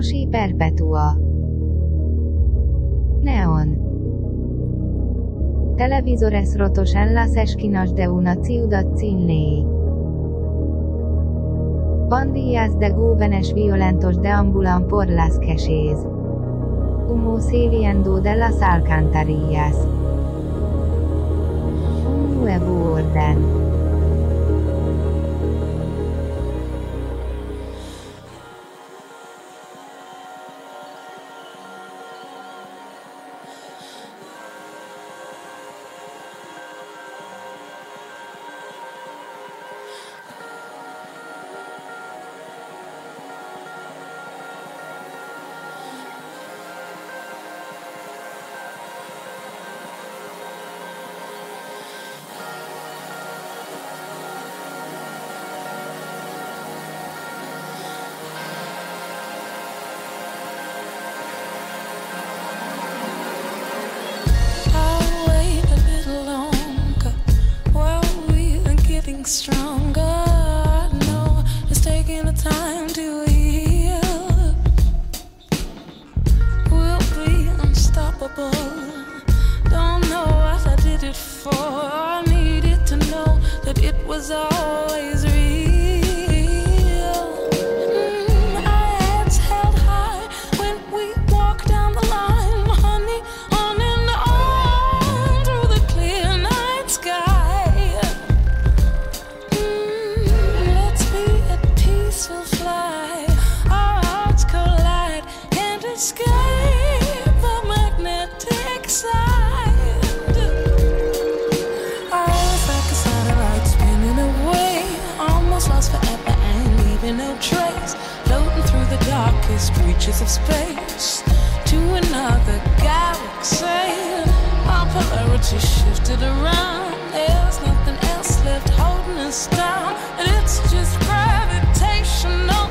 Moshi Perpetua Neon Televisores rotos en las esquinas de una ciudad sin ley. Pandillas de jóvenes violentos deambulan por las calles. Humo saliendo de las alcantarillas. Un nuevo orden. darkest reaches of space to another galaxy. Our polarity shifted around. There's nothing else left holding us down, and it's just gravitational.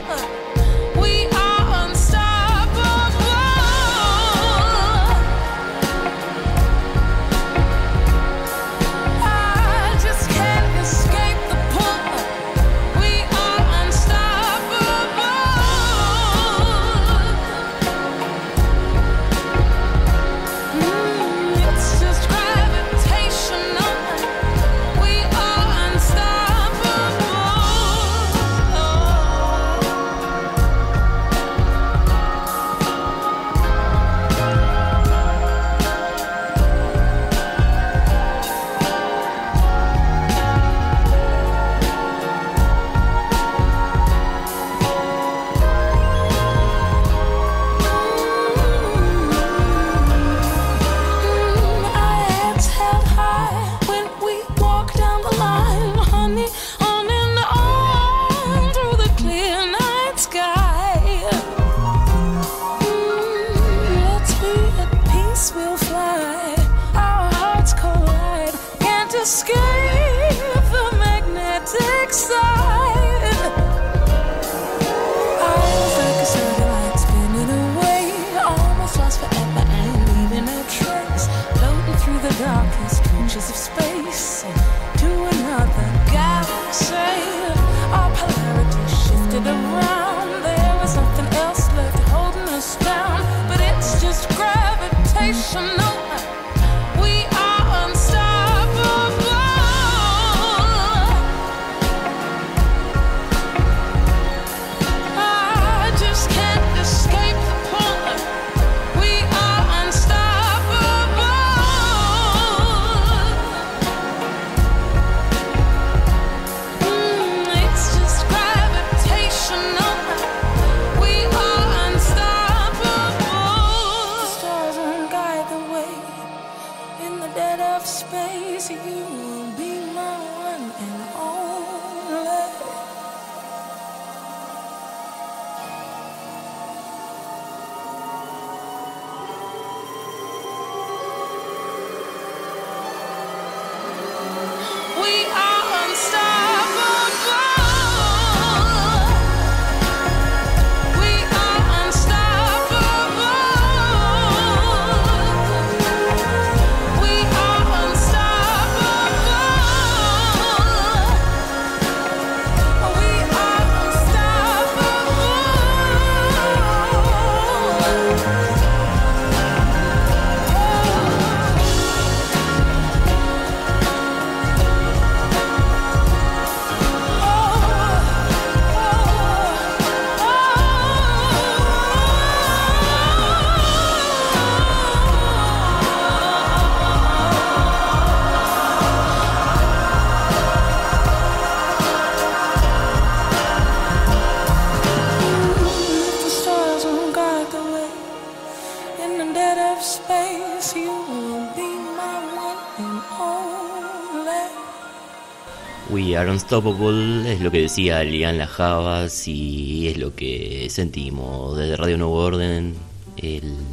Unstoppable es lo que decía Lian Lajavas y es lo que sentimos desde Radio Nuevo Orden.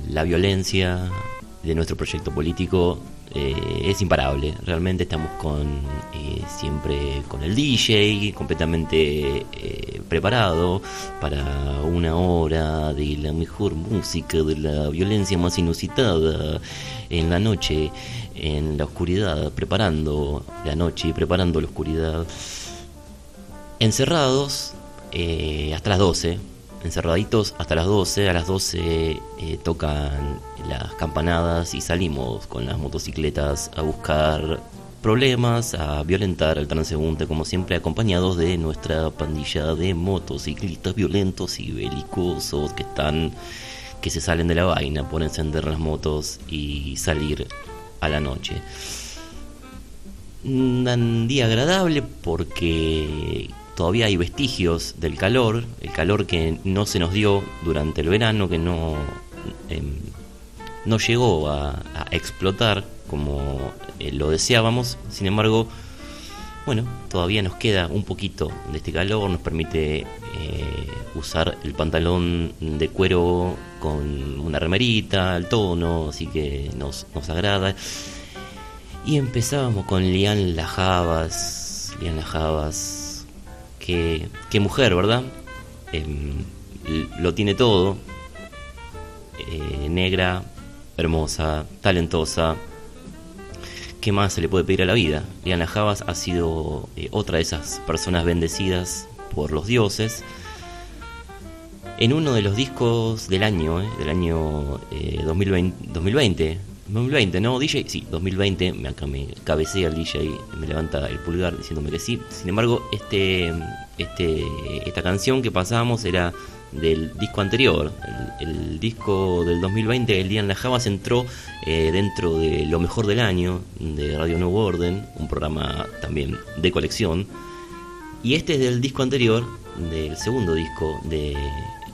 la violencia de nuestro proyecto político eh, es imparable. Realmente estamos con eh, siempre con el DJ completamente eh, preparado para una hora de la mejor música, de la violencia más inusitada en la noche en la oscuridad, preparando la noche preparando la oscuridad. Encerrados eh, hasta las 12, encerraditos hasta las 12, a las 12 eh, tocan las campanadas y salimos con las motocicletas a buscar problemas, a violentar al transeúnte, como siempre, acompañados de nuestra pandilla de motociclistas violentos y belicosos que están que se salen de la vaina por encender las motos y salir a la noche. Un día agradable porque todavía hay vestigios del calor, el calor que no se nos dio durante el verano, que no, em, no llegó a, explotar como eh, lo deseábamos, sin embargo, bueno, todavía nos queda un poquito de este calor, nos permite eh, usar el pantalón de cuero con una remerita, el tono, así que nos, nos agrada. Y empezábamos con Lian Lajabas, Lian Lajabas, que, qué mujer, ¿verdad? Em, lo tiene todo, eh, negra, hermosa, talentosa, ¿qué más se le puede pedir a la vida? Liana Javas ha sido eh, otra de esas personas bendecidas por los dioses. En uno de los discos del año, eh, del año 2020, 2020, 2020, ¿no? DJ, sí, 2020, me, acá me cabecea el DJ, me levanta el pulgar diciéndome que sí. Sin embargo, este, este, esta canción que pasábamos era del disco anterior. El, disco del 2020, El Día en la Javas, entró eh, dentro de lo mejor del año de Radio Nuevo Orden, un programa también de colección. Y este es del disco anterior, del segundo disco de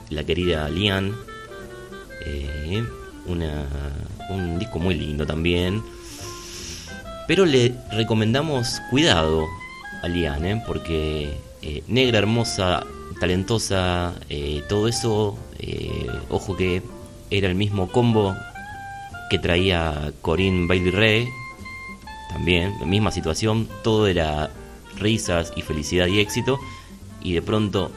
la querida Lian. Eh, una, un disco muy lindo también. Pero le recomendamos cuidado a Lian, ¿eh? porque negra, hermosa, talentosa, eh, todo eso, eh, ojo que era el mismo combo que traía Corinne Bailey Ray, también, la misma situación, todo era risas y felicidad y éxito, y de pronto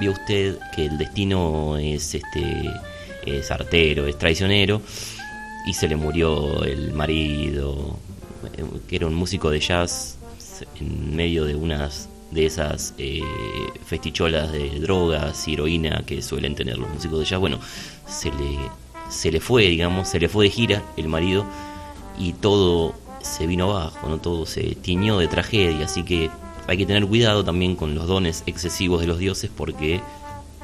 vio usted que el destino es este es artero, es traicionero, y se le murió el marido, eh, que era un músico de jazz en medio de unas de esas eh, festicholas de drogas y heroína que suelen tener los músicos de jazz. Bueno, se le, se le fue, digamos, se le fue de gira el marido y todo se vino abajo, ¿no? todo se tiñó de tragedia, así que hay que tener cuidado también con los dones excesivos de los dioses porque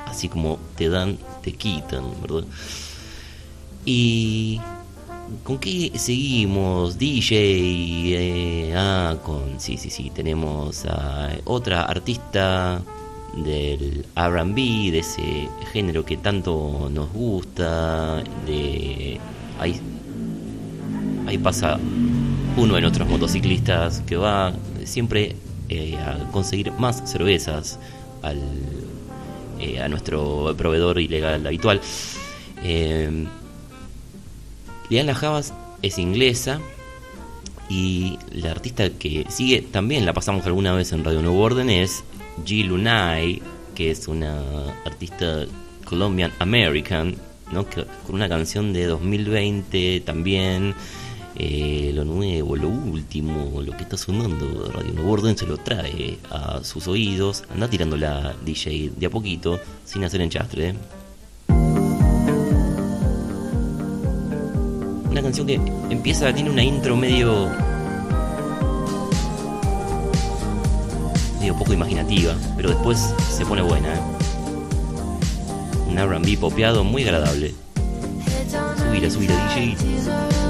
así como te dan, te quitan, ¿verdad? Y ¿Con qué seguimos? DJ. Eh, ah, con. Sí, sí, sí. Tenemos a otra artista del RB, de ese género que tanto nos gusta. De. Ahí, pasa uno de nuestros motociclistas que va siempre eh, a conseguir más cervezas al, eh, a nuestro proveedor ilegal habitual. Eh, Liana Javas es inglesa y la artista que sigue, también la pasamos alguna vez en Radio Nuevo Orden, es G. Lunay, que es una artista Colombian American, ¿no? con una canción de 2020 también. Eh, lo nuevo, lo último, lo que está sonando Radio Nuevo Orden se lo trae a sus oídos. Anda tirando la DJ de a poquito, sin hacer enchastre. ¿eh? Una canción que empieza, tiene una intro medio. medio poco imaginativa, pero después se pone buena. ¿eh? Un RB popeado muy agradable. Subir, subir, DJ.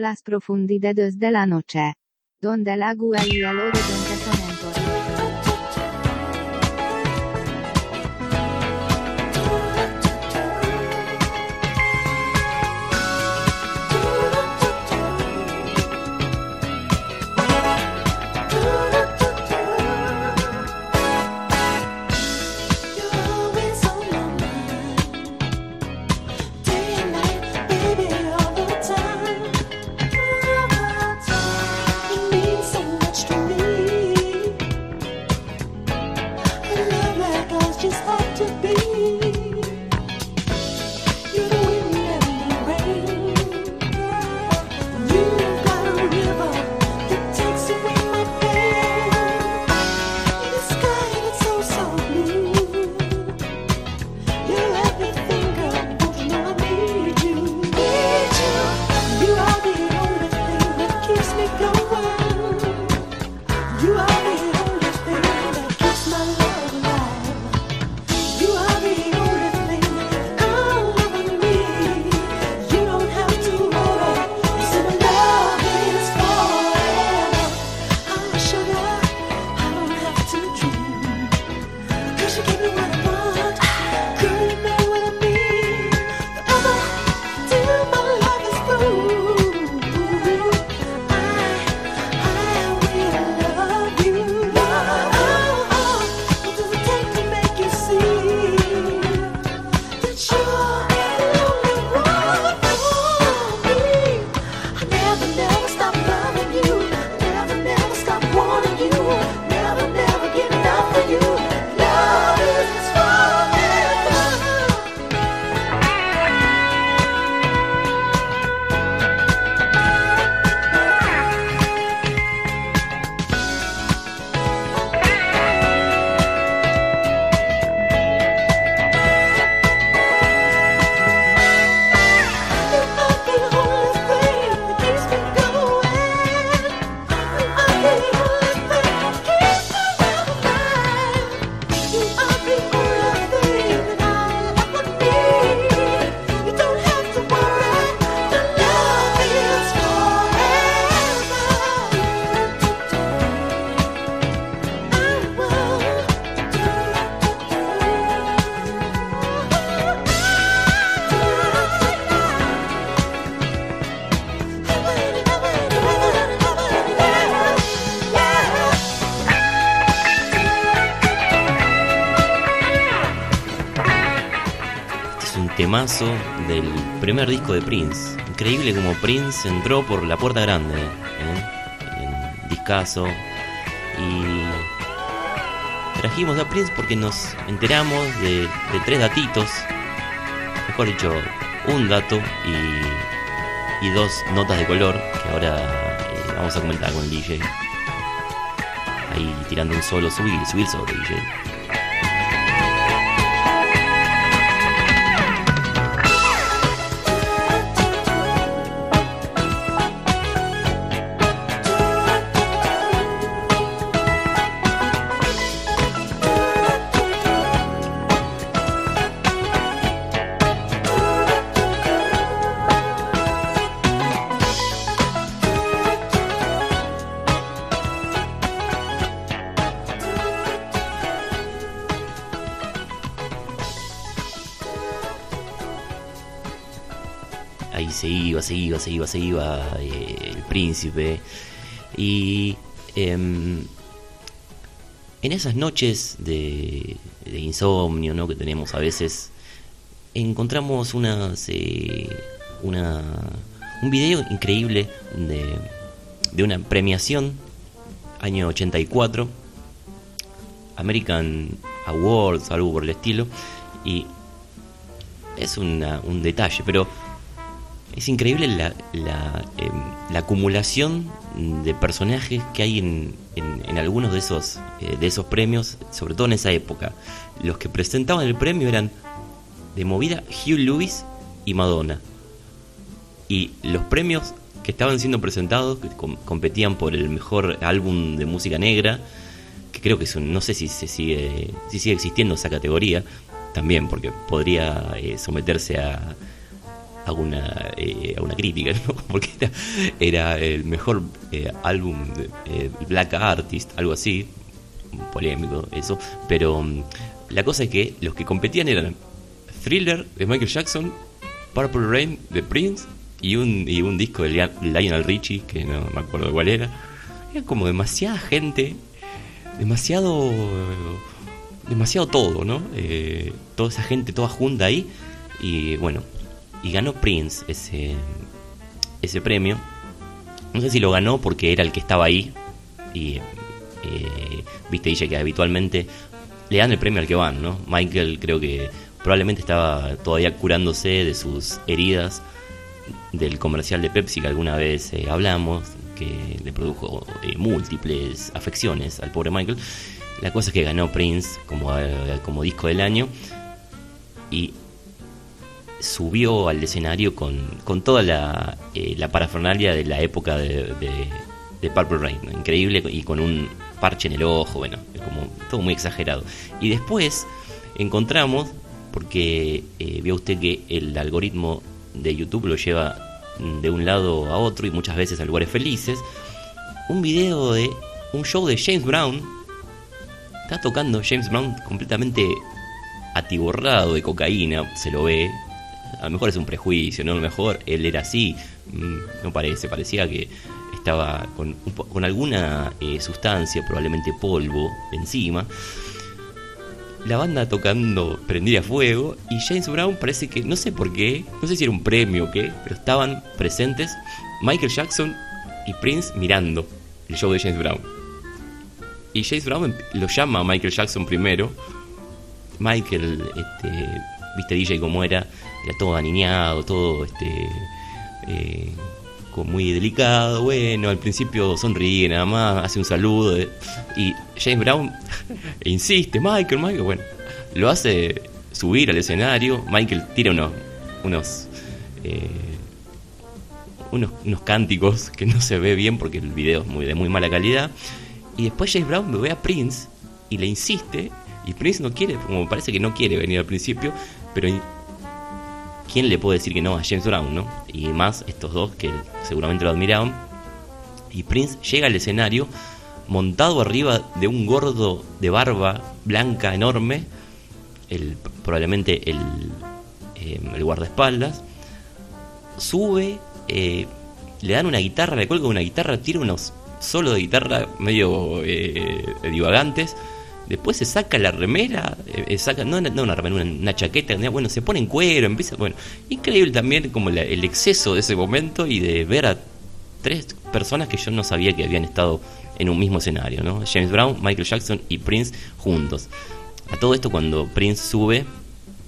Las profundidades de la noche. Donde el agua y el horizonte del primer disco de Prince. Increíble como Prince entró por la puerta grande, ¿eh? en discazo. Y trajimos a Prince porque nos enteramos de, tres datitos. Mejor dicho, un dato y, dos notas de color que ahora eh, vamos a comentar con DJ. Ahí tirando un solo, subir, subir solo, DJ. Se iba, se iba, eh, el príncipe. Y em, en esas noches de, insomnio ¿no? que tenemos a veces, encontramos una, se- una, un video increíble de, de una premiación, año 84, American Awards, algo por el estilo, y es una- un detalle, pero es increíble em, la acumulación de personajes que hay en, algunos de esos, eh, de esos premios, sobre todo en esa época. Los que presentaban el premio eran de movida Hugh Lewis y Madonna. Y los premios que estaban siendo presentados, que com- competían por el mejor álbum de música negra, que creo que es un- no sé si se sigue, si sigue existiendo esa categoría, también, porque podría eh, someterse a, hago una, eh, crítica, ¿no? Porque era, era el mejor eh, álbum eh, Black Artist, algo así, polémico eso, pero mm, la cosa es que los que competían eran Thriller de Michael Jackson, Purple Rain de Prince y un, y un disco de Lionel Richie, que no me acuerdo cuál era. Era como demasiada gente, demasiado demasiado todo, ¿no? Eh, toda esa gente toda junta ahí y bueno, y ganó Prince ese ese premio. No sé si lo ganó porque era el que estaba ahí y eh, viste dice que habitualmente le dan el premio al que van, ¿no? Michael creo que probablemente estaba todavía curándose de sus heridas del comercial de Pepsi que alguna vez eh, hablamos, que le produjo eh, múltiples afecciones al pobre Michael. La cosa es que ganó Prince como, eh, como disco del año y subió al escenario con, con toda la, eh, la parafernalia de la época de, de, de Purple Rain, ¿no? increíble y con un parche en el ojo, bueno, como todo muy exagerado. Y después encontramos, porque eh, vio usted que el algoritmo de YouTube lo lleva mm, de un lado a otro y muchas veces a lugares felices, un video de un show de James Brown. Está tocando James Brown completamente atiborrado de cocaína, se lo ve. A lo mejor es un prejuicio, ¿no? A lo mejor él era así, mm, no parece, parecía que estaba con, con alguna eh, sustancia, probablemente polvo, encima. La banda tocando prendida a fuego y James Brown parece que, no sé por qué, no sé si era un premio o qué, pero estaban presentes Michael Jackson y Prince mirando el show de James Brown. Y James Brown lo llama a Michael Jackson primero. Michael, este, viste DJ como era, era todo aniñado, todo este, eh, muy delicado, bueno, al principio sonríe nada más, hace un saludo, eh, y James Brown insiste, Michael, Michael, bueno, lo hace subir al escenario, Michael tira unos, unos, eh, unos, unos cánticos que no se ve bien porque el video es muy, de muy mala calidad, y después James Brown ve a Prince y le insiste, y Prince no quiere, como parece que no quiere venir al principio, pero ¿quién le puede decir que no a James Brown, no? Y más estos dos que seguramente lo admiraban. Y Prince llega al escenario montado arriba de un gordo de barba blanca enorme, el, probablemente el, eh, el guardaespaldas, sube, eh, le dan una guitarra, le cuelga una guitarra, tira unos solos de guitarra medio eh, divagantes. Después se saca la remera, eh, eh, saca, no, no una remera, una, chaqueta, bueno, se pone en cuero, empieza, bueno, increíble también como el exceso de ese momento y de ver a tres personas que yo no sabía que habían estado en un mismo escenario, ¿no? James Brown, Michael Jackson y Prince juntos. A todo esto cuando Prince sube,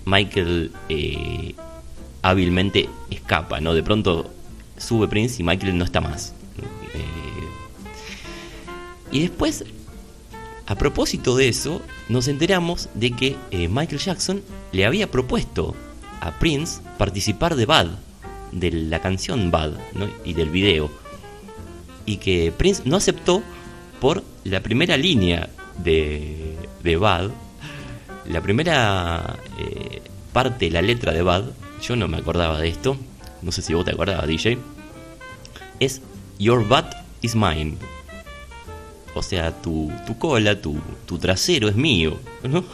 Michael eh, hábilmente escapa, ¿no? De pronto sube Prince y Michael no está más. Y después, a propósito de eso, nos enteramos de que eh, Michael Jackson le había propuesto a Prince participar de Bad, de la canción Bad ¿no? y del video. Y que Prince no aceptó por la primera línea de, de Bad, la primera eh, parte la letra de Bad, yo no me acordaba de esto, no sé si vos te acordabas, DJ, es Your butt is mine. O sea, tu, tu cola, tu, tu trasero es mío, ¿no?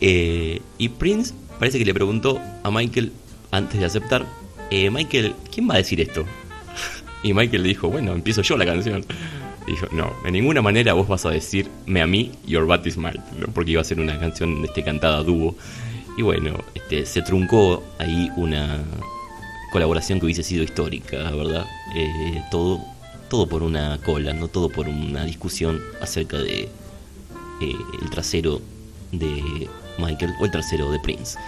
Eh, y Prince parece que le preguntó a Michael antes de aceptar, eh, Michael, ¿quién va a decir esto? Y Michael le dijo, bueno, empiezo yo la canción. Dijo, no, de ninguna manera vos vas a decirme a mí, Your Butt is Mine, porque iba a ser una canción este, cantada dúo. Y bueno, este, se truncó ahí una colaboración que hubiese sido histórica, ¿verdad? Eh, todo, todo por una cola, no todo por una discusión acerca de eh, el trasero de Michael o el trasero de Prince.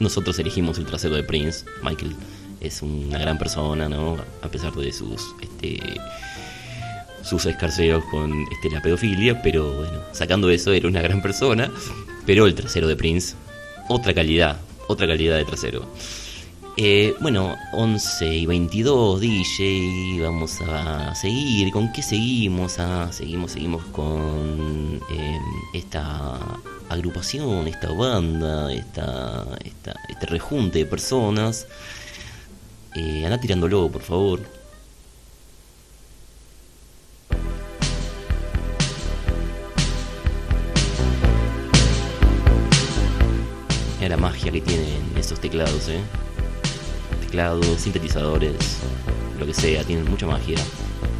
Nosotros elegimos el trasero de Prince. Michael es una gran persona, ¿no? A pesar de sus este sus escarceos con este, la pedofilia, pero bueno, sacando eso era una gran persona, pero el trasero de Prince, otra calidad, otra calidad de trasero. Eh, bueno, 11 y 22 DJ, vamos a seguir. ¿Con qué seguimos? Ah, seguimos, seguimos con eh, esta agrupación, esta banda, esta, este rejunte de personas. Eh, anda tirándolo, por favor. Mira la magia que tienen esos teclados, eh. Sintetizadores, lo que sea, tienen mucha magia.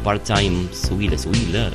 Part-time, subile, subile.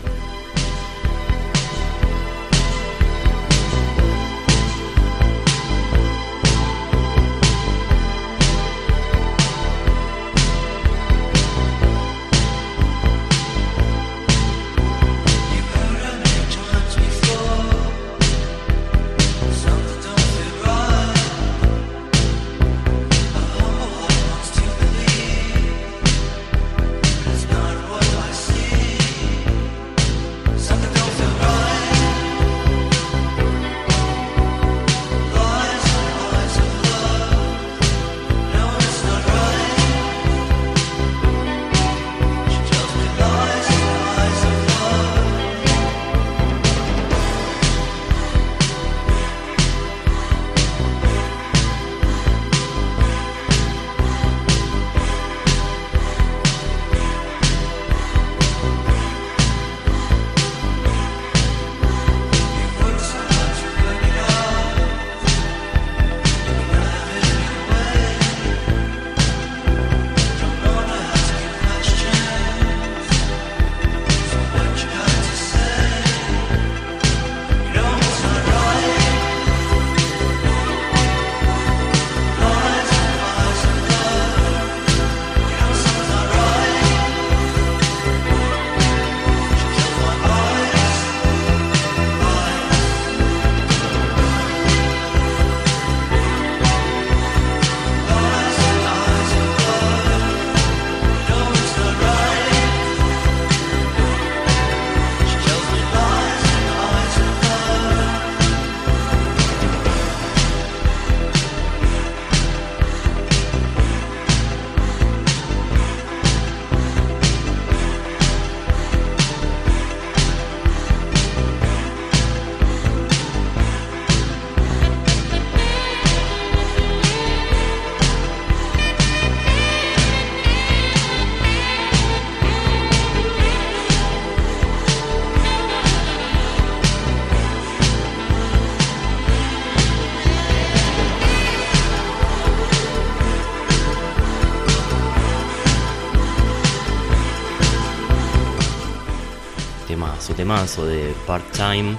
Temazo, temazo de part-time.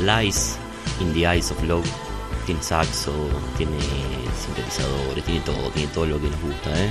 Lies in the Eyes of Love. Tiene saxo, tiene sintetizadores, tiene todo, tiene todo lo que nos gusta, ¿eh?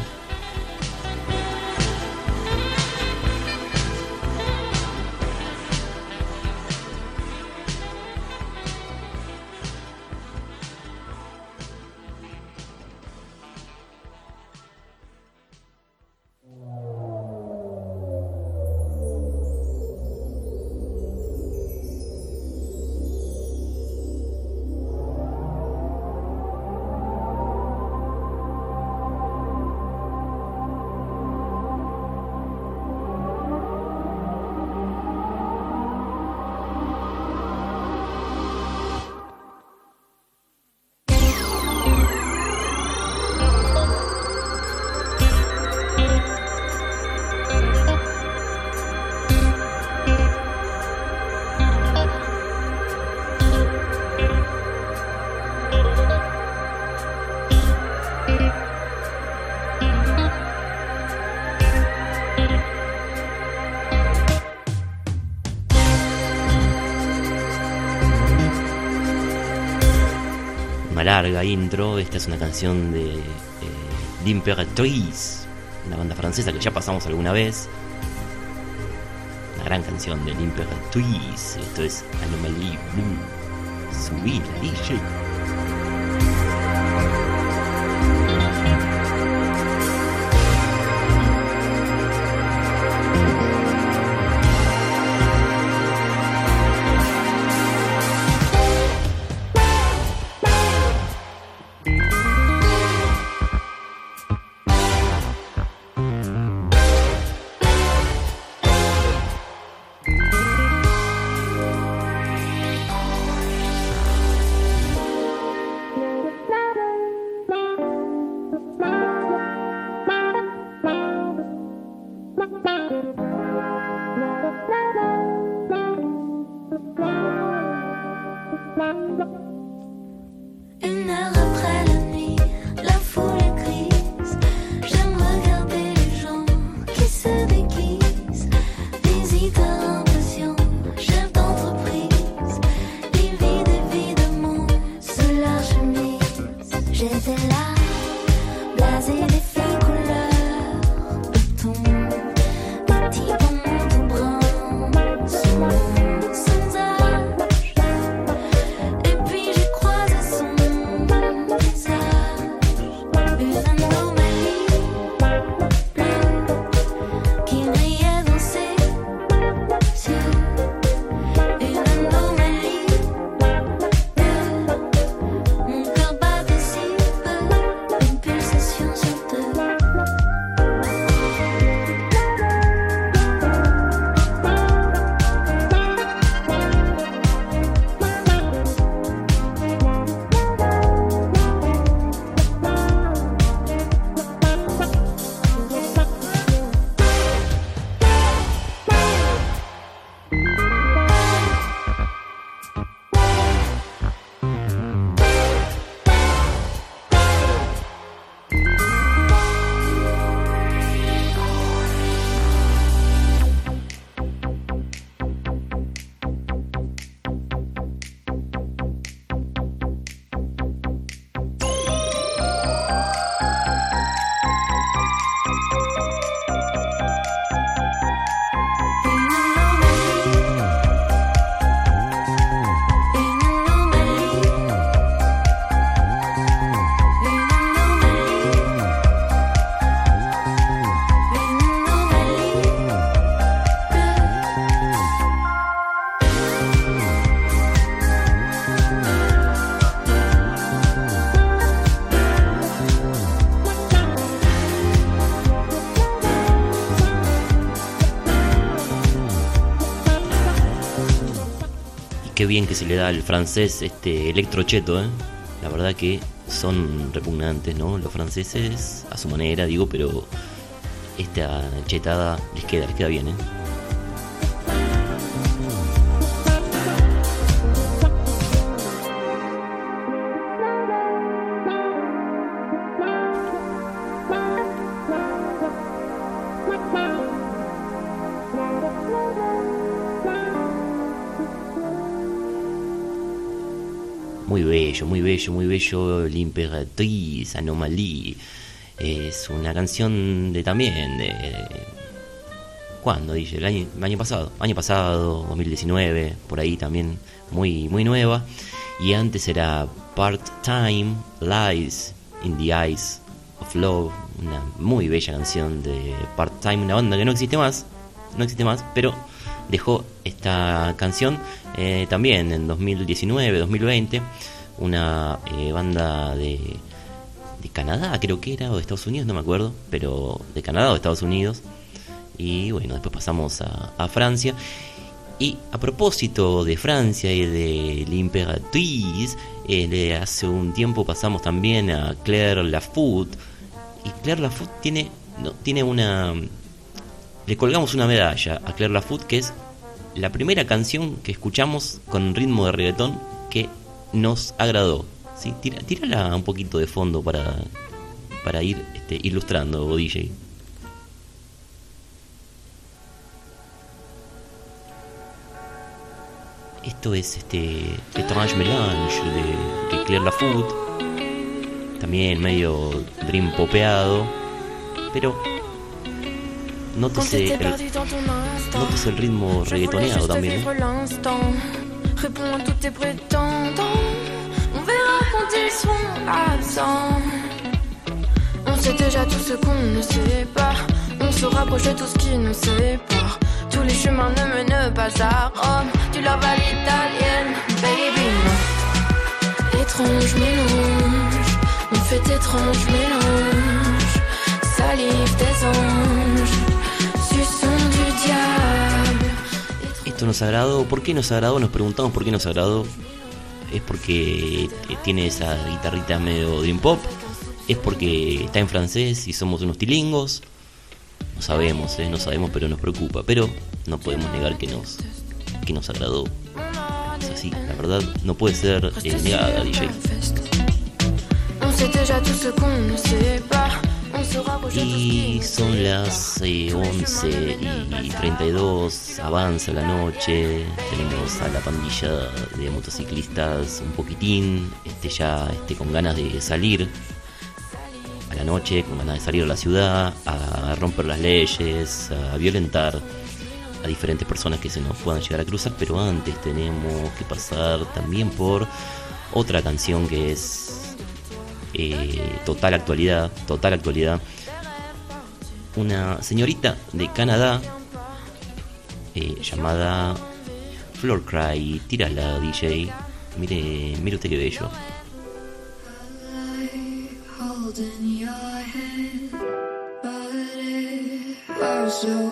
Larga intro. Esta es una canción de eh, L'Imperatrice, una banda francesa que ya pasamos alguna vez. Una gran canción de L'Imperatrice. Esto es Anomalie Blue. Subí la DJ. Bien que se le da al francés este electrocheto, ¿eh? La verdad que son repugnantes, ¿no? Los franceses, a su manera, digo, pero esta chetada les queda, les queda bien, ¿eh? Muy bello, muy bello. L'Imperatriz, Anomalie. Es una canción de también de. ¿Cuándo? Dice, el año, el año pasado. Año pasado, 2019, por ahí también. Muy, muy nueva. Y antes era Part-Time Lies in the Eyes of Love. Una muy bella canción de Part-Time, una banda que no existe más. No existe más, pero dejó esta canción eh, también en 2019, 2020, una eh, banda de, Canadá, creo que era, o de Estados Unidos, no me acuerdo, pero de Canadá o de Estados Unidos. Y bueno, después pasamos a, Francia. Y a propósito de Francia y de l'Imperatriz, eh, hace un tiempo pasamos también a Claire Lafoot. Y Claire Lafoot tiene, no, tiene una... Le colgamos una medalla a Claire Lafoot, que es la primera canción que escuchamos con ritmo de reggaetón que nos agradó. ¿sí? Tira, tírala un poquito de fondo para, para ir este, ilustrando, DJ. Esto es este Étrange Melange de, de Claire Lafoot. También medio dream popeado. Pero nótese el, nótese el ritmo reggaetoneado también. ¿eh? Réponds à tous tes prétendants. On verra quand ils seront absents. On sait déjà tout ce qu'on ne sait pas. On se rapproche de tout ce qui nous sépare. Tous les chemins ne mènent pas à Rome. Tu la à l'italienne, baby. Étrange mélange. On fait étrange mélange. Salive nos agradó. ¿Por qué nos agradó? Nos preguntamos por qué nos agradó. Es porque eh, tiene esa guitarrita medio dream pop. Es porque está en francés y somos unos tilingos. No sabemos, ¿eh? no sabemos, pero nos preocupa. Pero no podemos negar que nos, que nos agradó. Es así, la verdad no puede ser eh, negada, DJ. Y son las eh, 11 y 32, avanza la noche, tenemos a la pandilla de motociclistas un poquitín, este ya este, con ganas de salir a la noche, con ganas de salir a la ciudad, a romper las leyes, a violentar a diferentes personas que se nos puedan llegar a cruzar, pero antes tenemos que pasar también por otra canción que es eh, total actualidad, total actualidad. Una señorita de Canadá eh, llamada Floor Cry, tírala DJ, mire, mire usted qué bello. so.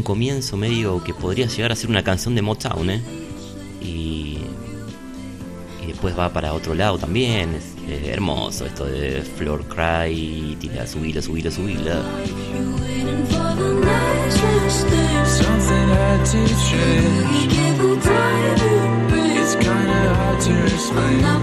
Un comienzo medio que podría llegar a ser una canción de Motown, ¿eh? Y, y después va para otro lado también. Es hermoso esto de Floor Cry, tira, subila, subila, subila. Something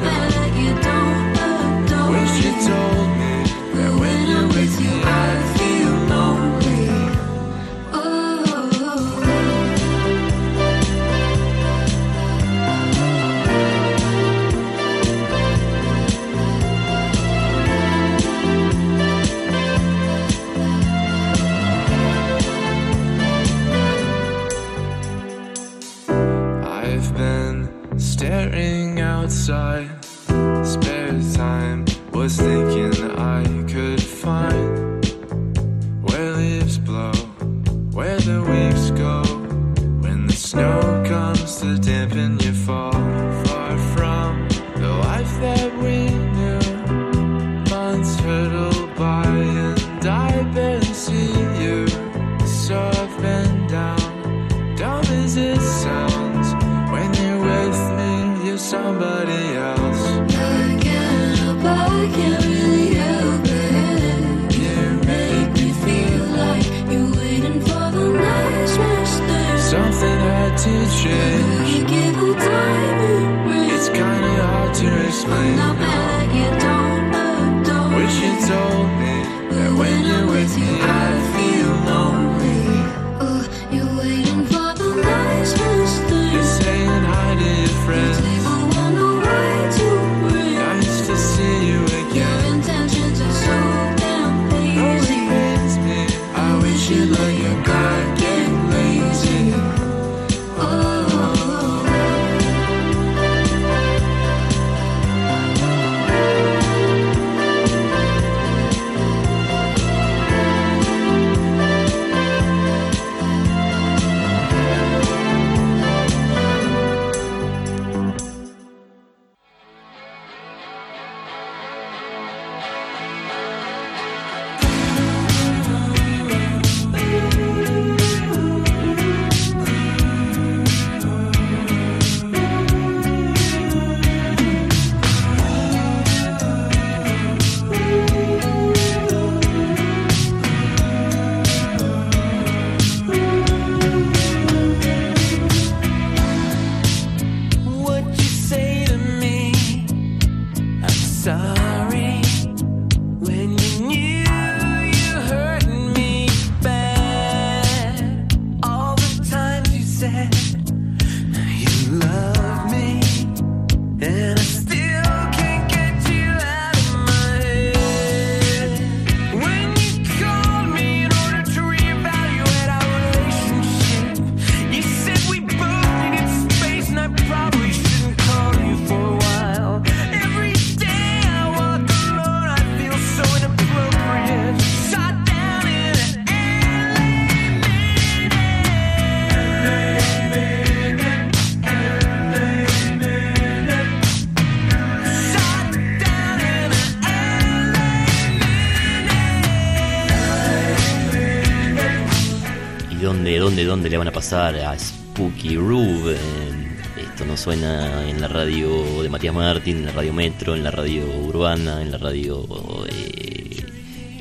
a pasar a Spooky Ruben? Esto no suena en la radio de Matías Martín, en la radio Metro, en la radio Urbana, en la radio eh,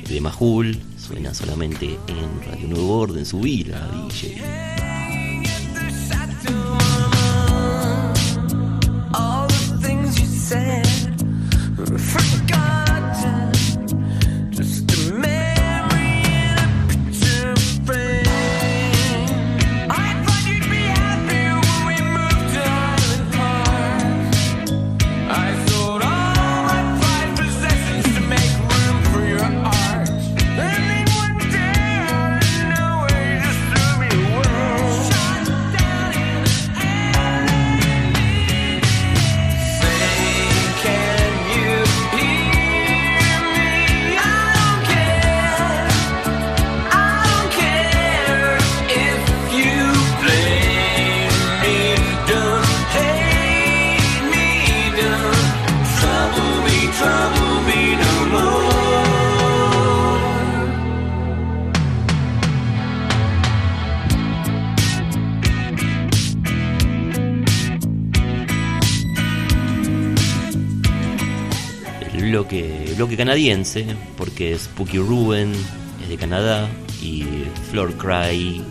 de Majul. Suena solamente en Radio Nuevo Orden, su vida, DJ. Canadiense, porque Spooky Ruben es de Canadá y Floor Cry,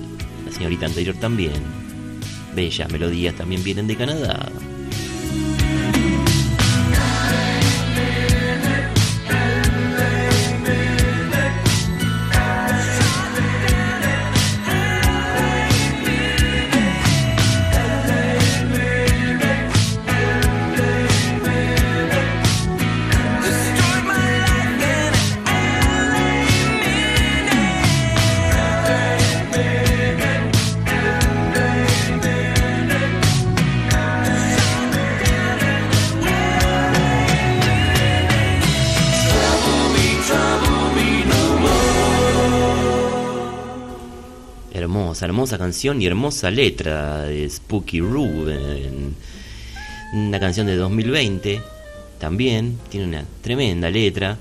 la señorita anterior también. Bellas melodías también vienen de Canadá. Canción y hermosa letra de Spooky Ruben. Una canción de 2020 también, tiene una tremenda letra.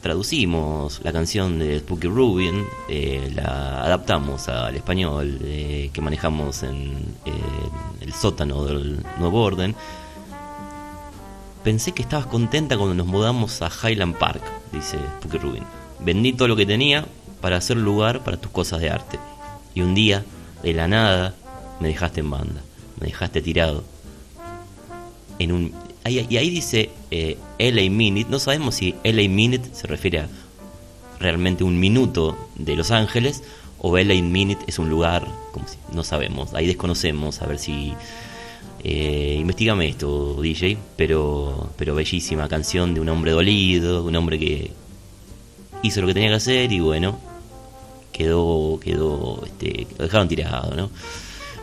Traducimos la canción de Spooky Ruben, eh, la adaptamos al español eh, que manejamos en eh, el sótano del Nuevo Orden. Pensé que estabas contenta cuando nos mudamos a Highland Park, dice Spooky Rubin. Vendí todo lo que tenía para hacer lugar para tus cosas de arte. Y un día, de la nada, me dejaste en banda. Me dejaste tirado. En un, ahí- y ahí dice eh, LA Minute. No sabemos si LA Minute se refiere a realmente un minuto de Los Ángeles o LA Minute es un lugar, como si, no sabemos. Ahí desconocemos a ver si eh, investigame esto, DJ, pero, pero bellísima canción de un hombre dolido, un hombre que hizo lo que tenía que hacer y bueno, quedó, quedó, este, lo dejaron tirado, ¿no?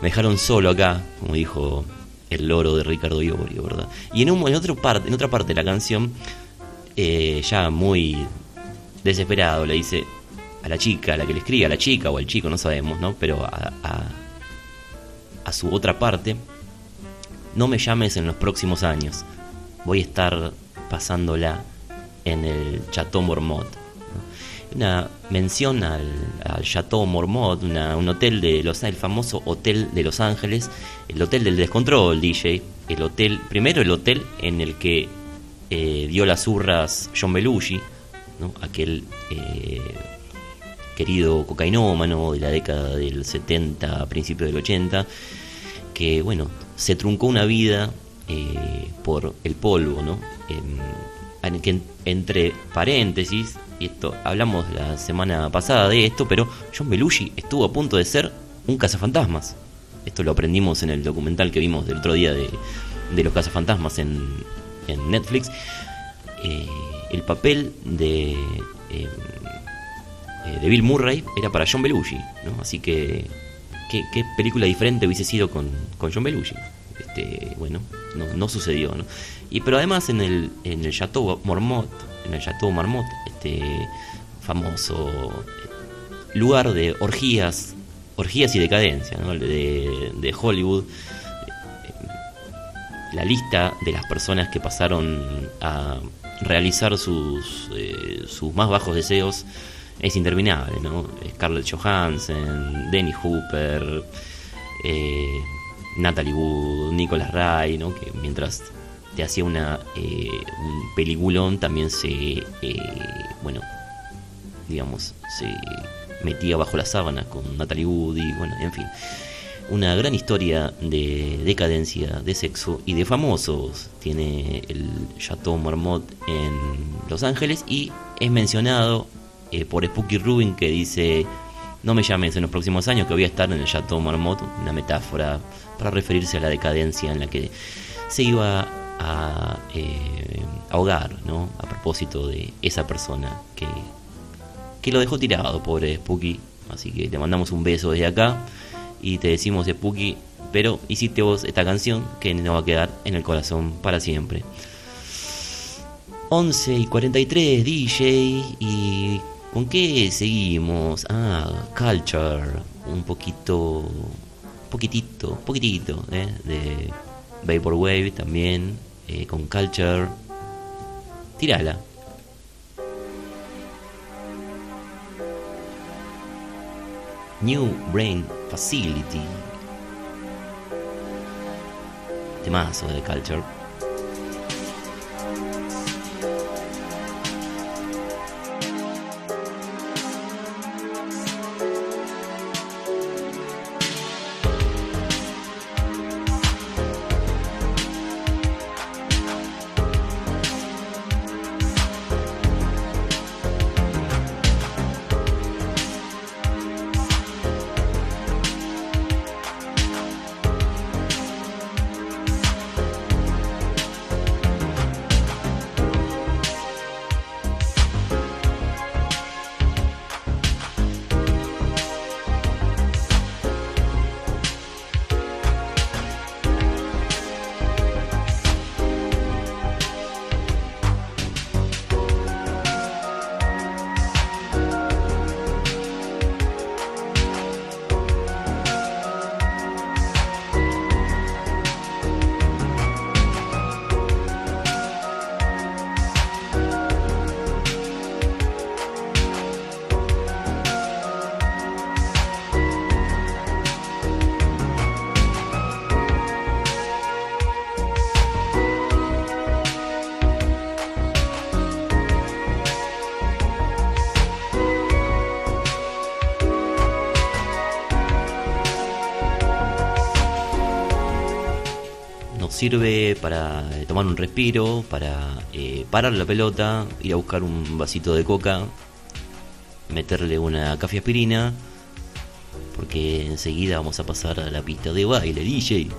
Me dejaron solo acá, como dijo el loro de Ricardo Iorio, ¿verdad? Y en, un, en, otro parte, en otra parte de la canción, eh, ya muy desesperado, le dice a la chica, a la que le escribe, a la chica o al chico, no sabemos, ¿no? Pero a, a, a su otra parte, no me llames en los próximos años. Voy a estar pasándola en el Chateau Marmot. Una mención al, al Chateau Marmot, una- un hotel de Los el famoso hotel de Los Ángeles, el hotel del descontrol, DJ. El hotel, primero el hotel en el que eh, dio las urras John Belushi, ¿no? aquel eh, querido cocainómano de la década del 70, principio del 80, que bueno, se truncó una vida eh, por el polvo, ¿no? Entre paréntesis, y esto hablamos la semana pasada de esto, pero John Belushi estuvo a punto de ser un cazafantasmas. Esto lo aprendimos en el documental que vimos del otro día de, de los cazafantasmas en, en Netflix. Eh, el papel de, em, eh, de Bill Murray era para John Belushi, ¿no? Así que qué, película diferente hubiese sido con, con John Belushi. Este, bueno, no, no sucedió, ¿no? Y pero además en el, en el Chateau Marmot, en el Chateau Marmot, este famoso lugar de orgías, orgías y decadencia, de, Hollywood, la lista de las personas que pasaron a realizar sus, eh, sus más bajos deseos es interminable, ¿no? Scarlett Johansson, Dennis Hooper, eh, Natalie Wood, Nicolas Ray, ¿no? Que mientras te hacía una eh, un peliculón también se, eh, bueno, digamos, se metía bajo la sábana con Natalie Wood y bueno, en fin. Una gran historia de decadencia, de sexo y de famosos. Tiene el Chateau Marmot en Los Ángeles y es mencionado eh, por Spooky Rubin que dice no me llames en los próximos años que voy a estar en el Chateau Marmot, una metáfora para referirse a la decadencia en la que se iba a eh, ahogar, ¿no? A propósito de esa persona que, que lo dejó tirado, pobre Spooky. Así que te mandamos un beso desde acá y te decimos, Spooky, pero hiciste vos esta canción que nos va a quedar en el corazón para siempre. 11 y 43 DJ y ¿con qué seguimos? Ah, Culture, un poquito, poquitito, poquitito, ¿eh? de Vaporwave también, eh, con Culture. Tírala. New Brain Facility. Temazo de Culture. Sirve para eh, tomar un respiro, para eh, parar la pelota, ir a buscar un vasito de coca, meterle una café aspirina, porque enseguida vamos a pasar a la pista de baile, DJ.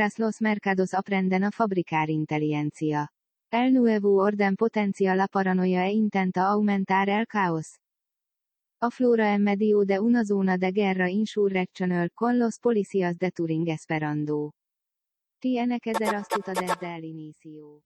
tras los mercados aprenden a fabricar inteligencia. El nuevo orden potencia la paranoia e intenta aumentar el caos. A flora en medio de una zona de guerra insurreccional con los policías de Turing Esperando. Tiene que de azt utad inicio.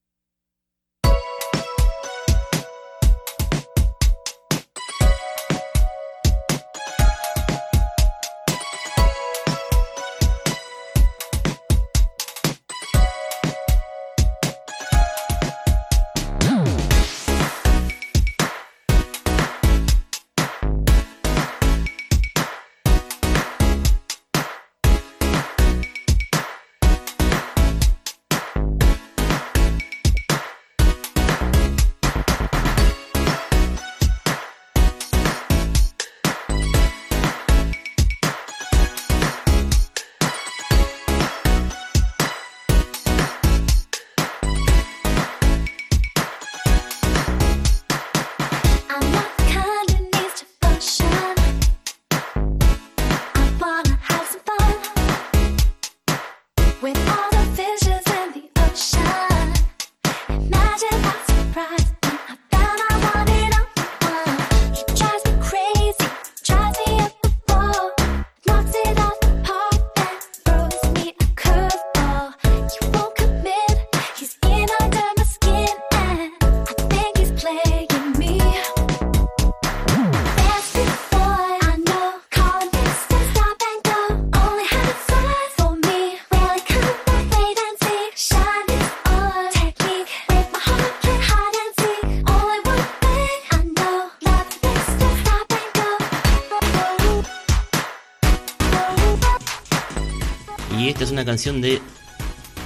canción de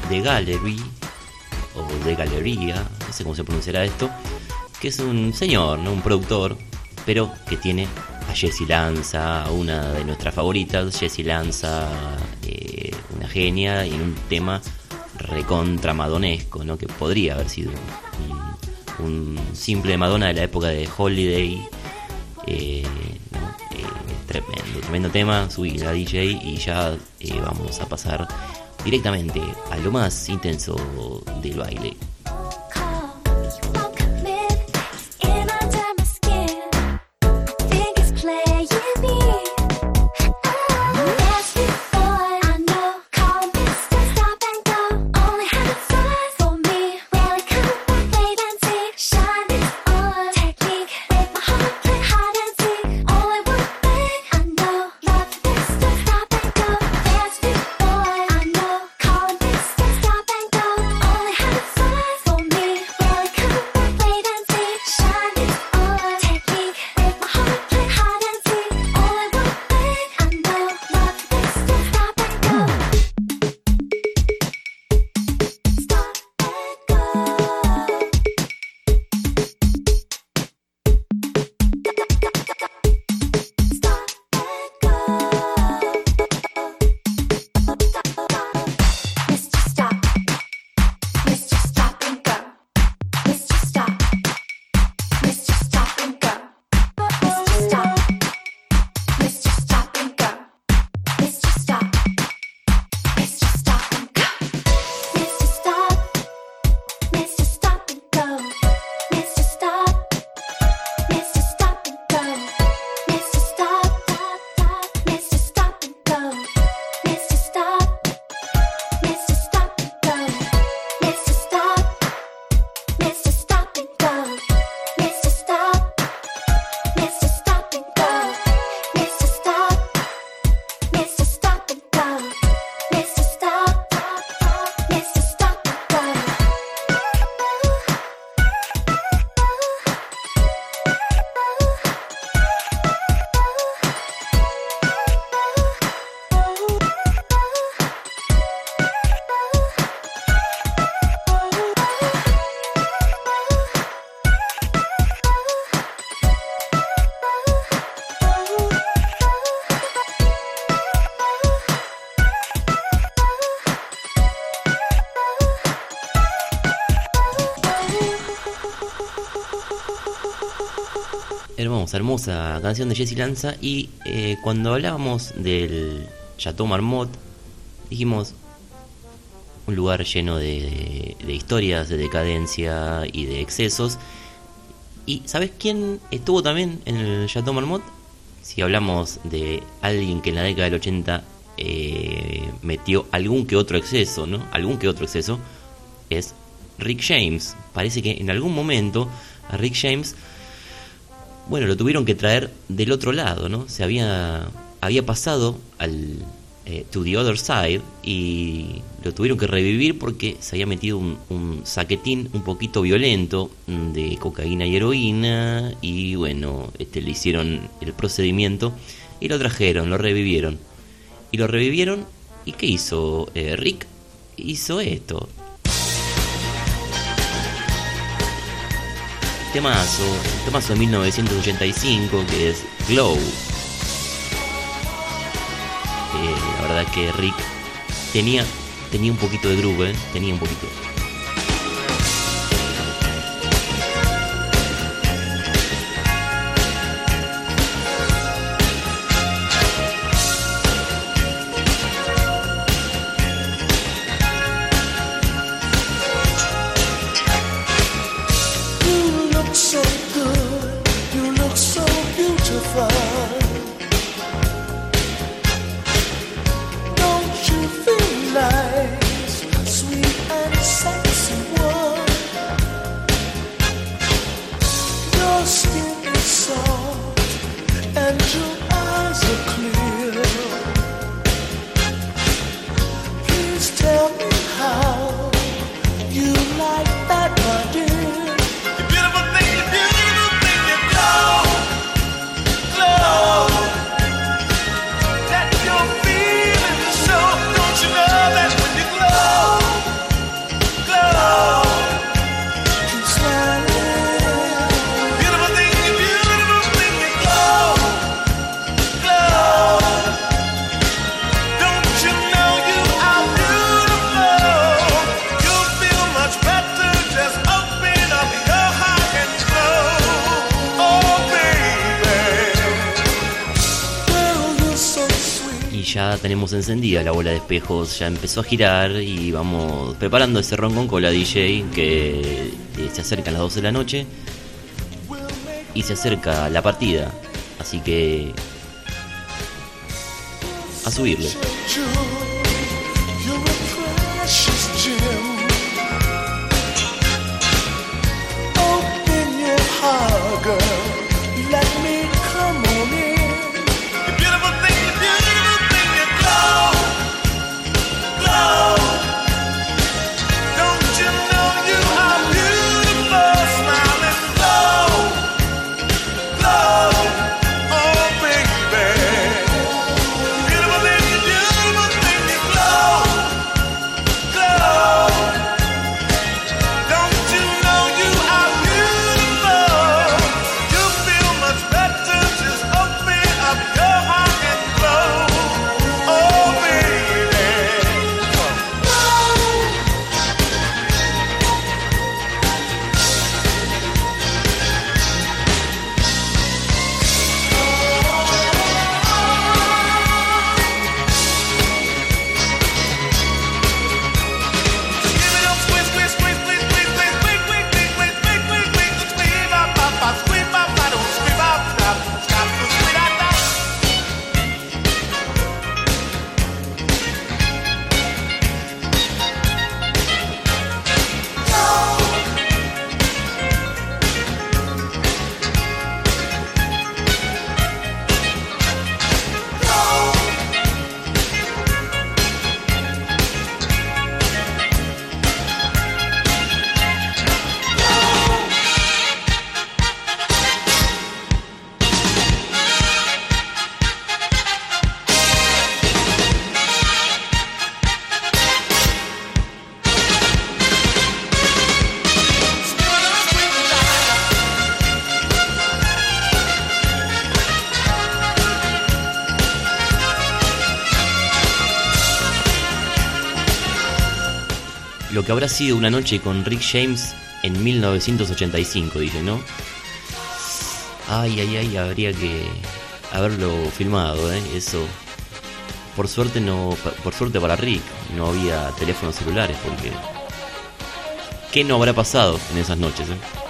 The Gallery, o de Galería, no sé cómo se pronunciará esto, que es un señor, ¿no? un productor, pero que tiene a Jessie Lanza, una de nuestras favoritas, Jessie Lanza, eh, una genia, y en un tema recontra madonesco, ¿no? que podría haber sido un, simple Madonna de la época de Holiday. Eh, Tremendo, tremendo tema. Subí la DJ y ya eh, vamos a pasar directamente a lo más intenso del baile. famosa canción de Jesse Lanza y eh, cuando hablábamos del Chateau Marmot, dijimos un lugar lleno de, historias, de decadencia y de excesos. ¿Y sabes quién estuvo también en el Chateau Marmot? Si hablamos de alguien que en la década del 80 eh, metió algún que otro exceso, ¿no? Algún que otro exceso, es Rick James. Parece que en algún momento a Rick James bueno, lo tuvieron que traer del otro lado, ¿no? Se había, había pasado al eh, To the Other Side y lo tuvieron que revivir porque se había metido un, saquetín un poquito violento mm, de cocaína y heroína y bueno, este, le hicieron el procedimiento y lo trajeron, lo revivieron. Y lo revivieron y ¿qué hizo eh, Rick? Hizo esto. Temazo, temazo de 1985 que es Glow. Eh, la verdad que Rick tenía, tenía un poquito de groove, ¿eh? tenía un poquito. Tenemos encendida la bola de espejos, ya empezó a girar y vamos preparando ese ron con cola DJ que eh, se acercan las 12 de la noche y se acerca la partida. Así que a subirle. Habrá sido una noche con Rick James en 1985, dice, ¿no? Ay, ay, ay, habría que haberlo filmado, ¿eh? Eso. Por suerte no, por suerte para Rick, no había teléfonos celulares porque ¿qué no habrá pasado en esas noches? eh?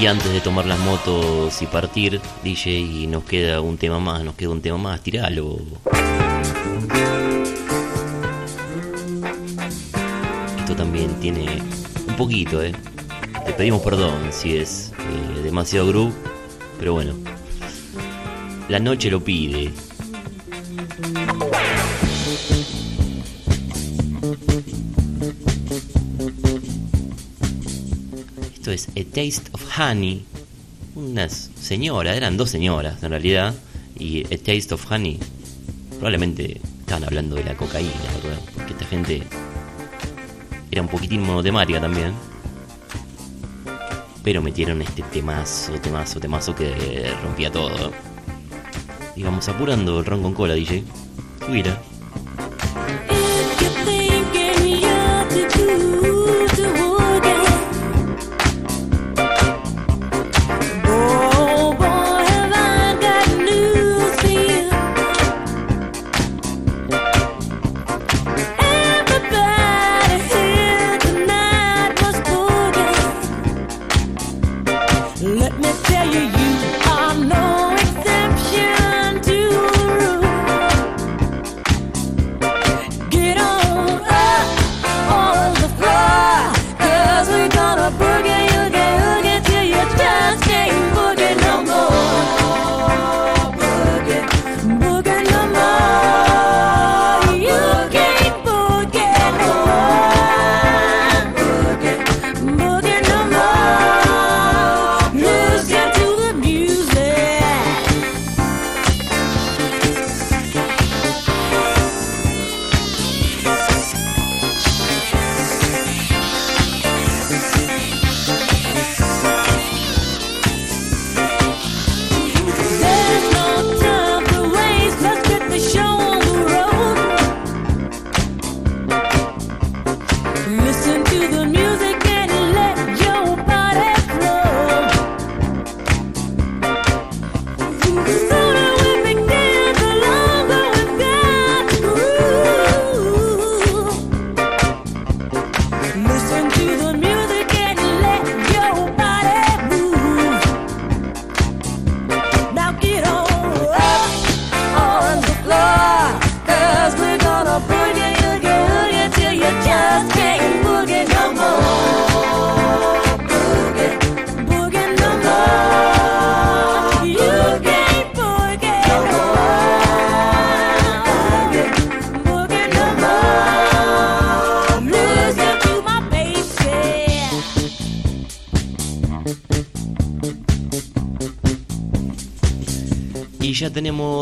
Y antes de tomar las motos y partir, DJ, nos queda un tema más, nos queda un tema más, tiralo. Esto también tiene un poquito, ¿eh? Te pedimos perdón si es eh, demasiado groove, pero bueno. La noche lo pide. A Taste of Honey. Una señora, eran dos señoras en realidad. Y A Taste of Honey. Probablemente estaban hablando de la cocaína, ¿verdad? Porque esta gente era un poquitín monotemática también. Pero metieron este temazo, temazo, temazo que rompía todo. Y vamos apurando el ron con cola, DJ. Subira.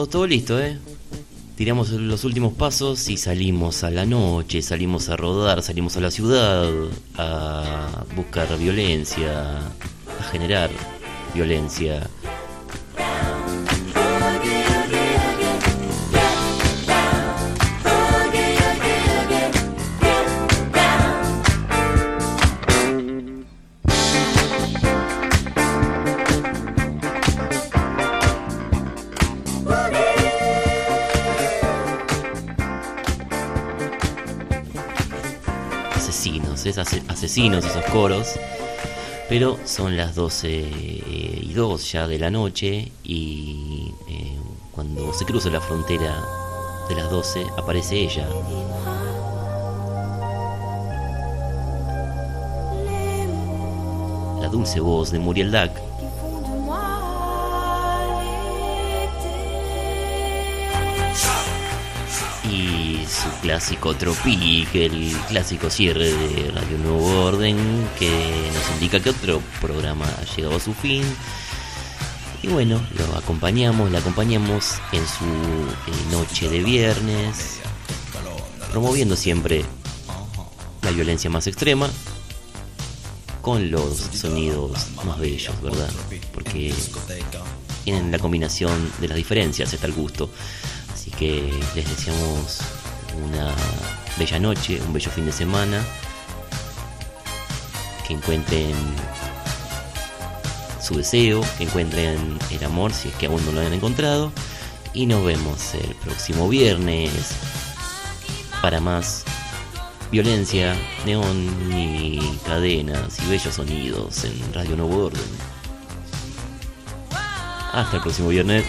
Todo listo, ¿eh? Tiramos los últimos pasos y salimos a la noche, salimos a rodar, salimos a la ciudad a buscar violencia, a generar violencia. Asesinos esos coros. Pero son las 12 y 2 ya de la noche y eh, cuando se cruza la frontera de las 12 aparece ella. La dulce voz de Muriel Dac. Su clásico Tropic, el clásico cierre de Radio Nuevo Orden, que nos indica que otro programa ha llegado a su fin. Y bueno, lo acompañamos, la acompañamos en su eh, noche de viernes, promoviendo siempre la violencia más extrema, con los sonidos más bellos, ¿verdad? Porque en la combinación de las diferencias está el gusto. Así que les deseamos una bella noche, un bello fin de semana. Que encuentren su deseo, que encuentren el amor si es que aún no lo han encontrado. Y nos vemos el próximo viernes para más violencia, neón y cadenas y bellos sonidos en Radio Nuevo Orden. Hasta el próximo viernes.